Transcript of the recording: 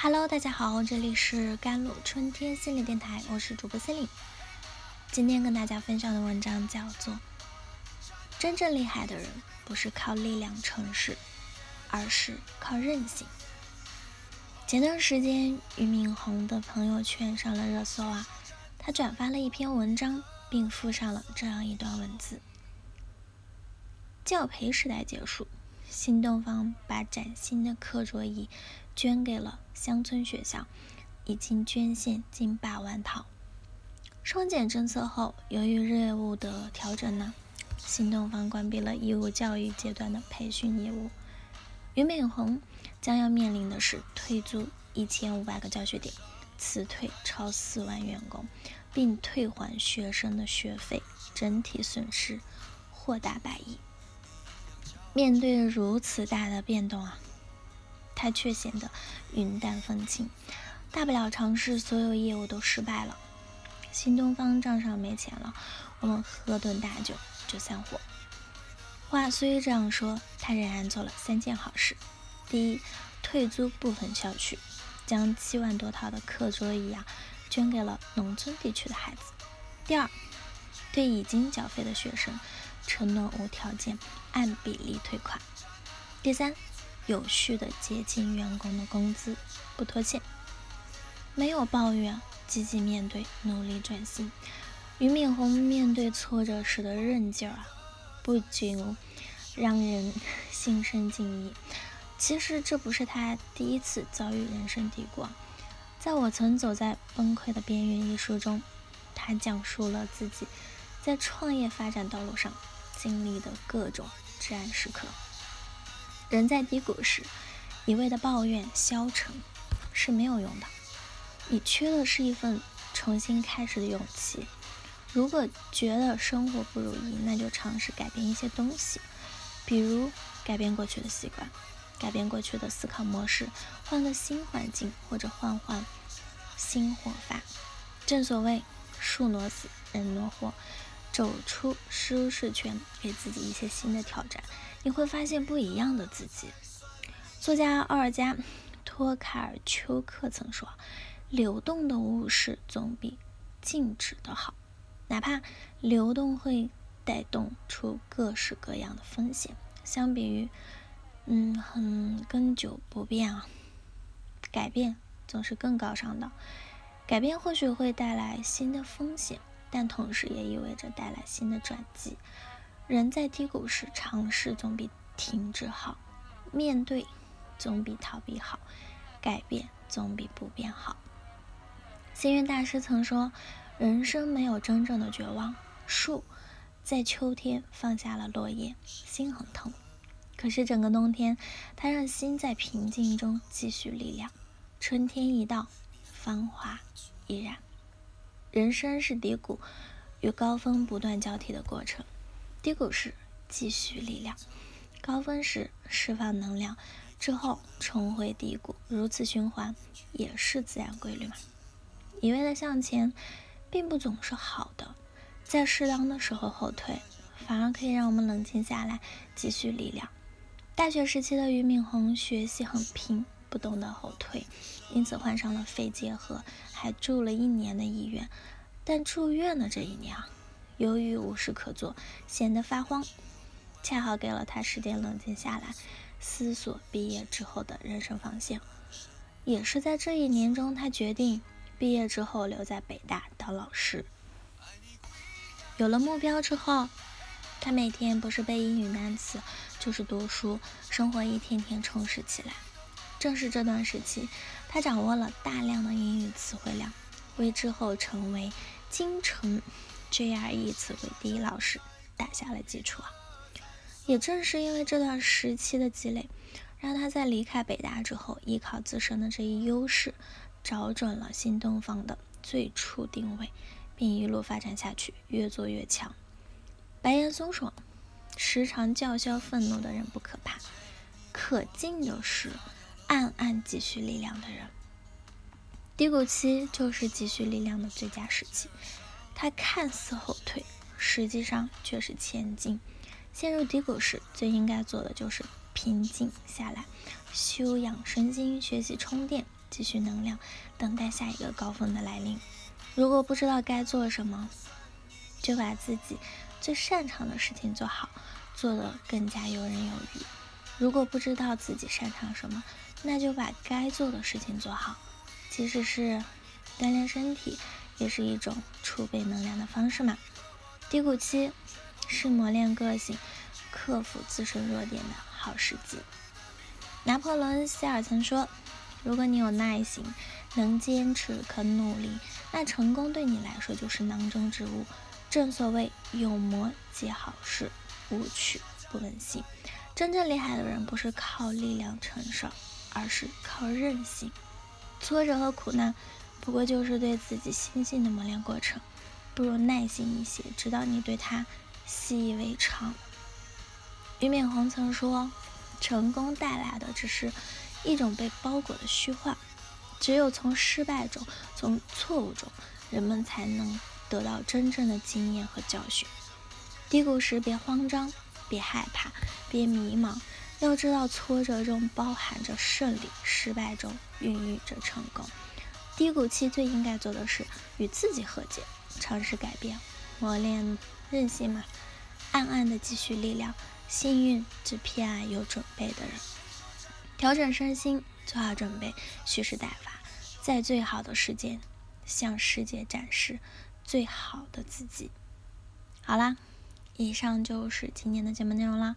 Hello，大家好，这里是甘露春天心理电台，我是主播心灵。今天跟大家分享的文章叫做《真正厉害的人不是靠力量成事，而是靠韧性》。前段时间，俞敏洪的朋友圈上了热搜啊，他转发了一篇文章，并附上了这样一段文字：教培时代结束。新东方把崭新的课桌椅捐给了乡村学校，已经捐献近百万套。双减政策后，由于业务的调整呢，新东方关闭了义务教育阶段的培训业务。俞敏洪将要面临的是退租一千五百个教学点，辞退超四万员工，并退还学生的学费，整体损失或达百亿。面对如此大的变动啊，他却显得云淡风轻。大不了尝试所有业务都失败了。新东方账上没钱了，我们喝顿大酒就散伙。话虽这样说，他仍然做了三件好事：第一，退租部分校区，将七万多套的课桌椅啊捐给了农村地区的孩子；第二，对已经缴费的学生。承诺无条件按比例退款。第三，有序的结清员工的工资，不拖欠，没有抱怨，积极面对，努力转型。俞敏洪面对挫折时的韧劲儿啊，不仅让人 心生敬意。其实这不是他第一次遭遇人生低谷。在我曾走在崩溃的边缘一书中，他讲述了自己在创业发展道路上。经历的各种至暗时刻，人在低谷时一味的抱怨消沉是没有用的。你缺的是一份重新开始的勇气。如果觉得生活不如意，那就尝试改变一些东西，比如改变过去的习惯，改变过去的思考模式，换个新环境，或者换换新活法。正所谓树挪死，人挪活。走出舒适圈，给自己一些新的挑战，你会发现不一样的自己。作家奥尔加·托卡尔丘克曾说：“流动的物事总比静止的好，哪怕流动会带动出各式各样的风险。相比于，嗯，很根久不变啊，改变总是更高尚的。改变或许会带来新的风险。”但同时也意味着带来新的转机。人在低谷时，尝试总比停止好；面对总比逃避好；改变总比不变好。星云大师曾说：“人生没有真正的绝望。”树在秋天放下了落叶，心很痛。可是整个冬天，它让心在平静中积蓄力量。春天一到，芳华依然。人生是低谷与高峰不断交替的过程，低谷时积蓄力量，高峰时释放能量，之后重回低谷，如此循环也是自然规律嘛。一味的向前，并不总是好的，在适当的时候后退，反而可以让我们冷静下来，积蓄力量。大学时期的俞敏洪学习很拼。不懂得后退，因此患上了肺结核，还住了一年的医院。但住院的这一年啊，由于无事可做，闲得发慌，恰好给了他时间冷静下来，思索毕业之后的人生方向。也是在这一年中，他决定毕业之后留在北大当老师。有了目标之后，他每天不是背英语单词，就是读书，生活一天天充实起来。正是这段时期，他掌握了大量的英语词汇量，为之后成为京城 GRE 词汇第一老师打下了基础啊！也正是因为这段时期的积累，让他在离开北大之后，依靠自身的这一优势，找准了新东方的最初定位，并一路发展下去，越做越强。白岩松说：“时常叫嚣愤怒的人不可怕，可敬的是。”暗暗积蓄力量的人，低谷期就是积蓄力量的最佳时期。他看似后退，实际上却是前进。陷入低谷时，最应该做的就是平静下来，休养身心，学习充电，积蓄能量，等待下一个高峰的来临。如果不知道该做什么，就把自己最擅长的事情做好，做得更加游刃有余。如果不知道自己擅长什么，那就把该做的事情做好。即使是锻炼身体，也是一种储备能量的方式嘛。低谷期是磨练个性、克服自身弱点的好时机。拿破仑·希尔曾说：“如果你有耐心，能坚持，肯努力，那成功对你来说就是囊中之物。”正所谓“有磨皆好事，无取不能行”。真正厉害的人不是靠力量承受，而是靠韧性。挫折和苦难不过就是对自己心性的磨练过程。不如耐心一些，直到你对它习以为常。俞敏洪曾说：“成功带来的只是一种被包裹的虚幻，只有从失败中、从错误中，人们才能得到真正的经验和教训。低谷时别慌张，别害怕，别迷茫，要知道挫折中包含着胜利，失败中孕育着成功。低谷期最应该做的是与自己和解。”尝试改变，磨练韧性嘛，暗暗的积蓄力量。幸运只偏爱有准备的人。调整身心，做好准备，蓄势待发，在最好的时间向世界展示最好的自己。好啦，以上就是今天的节目内容啦。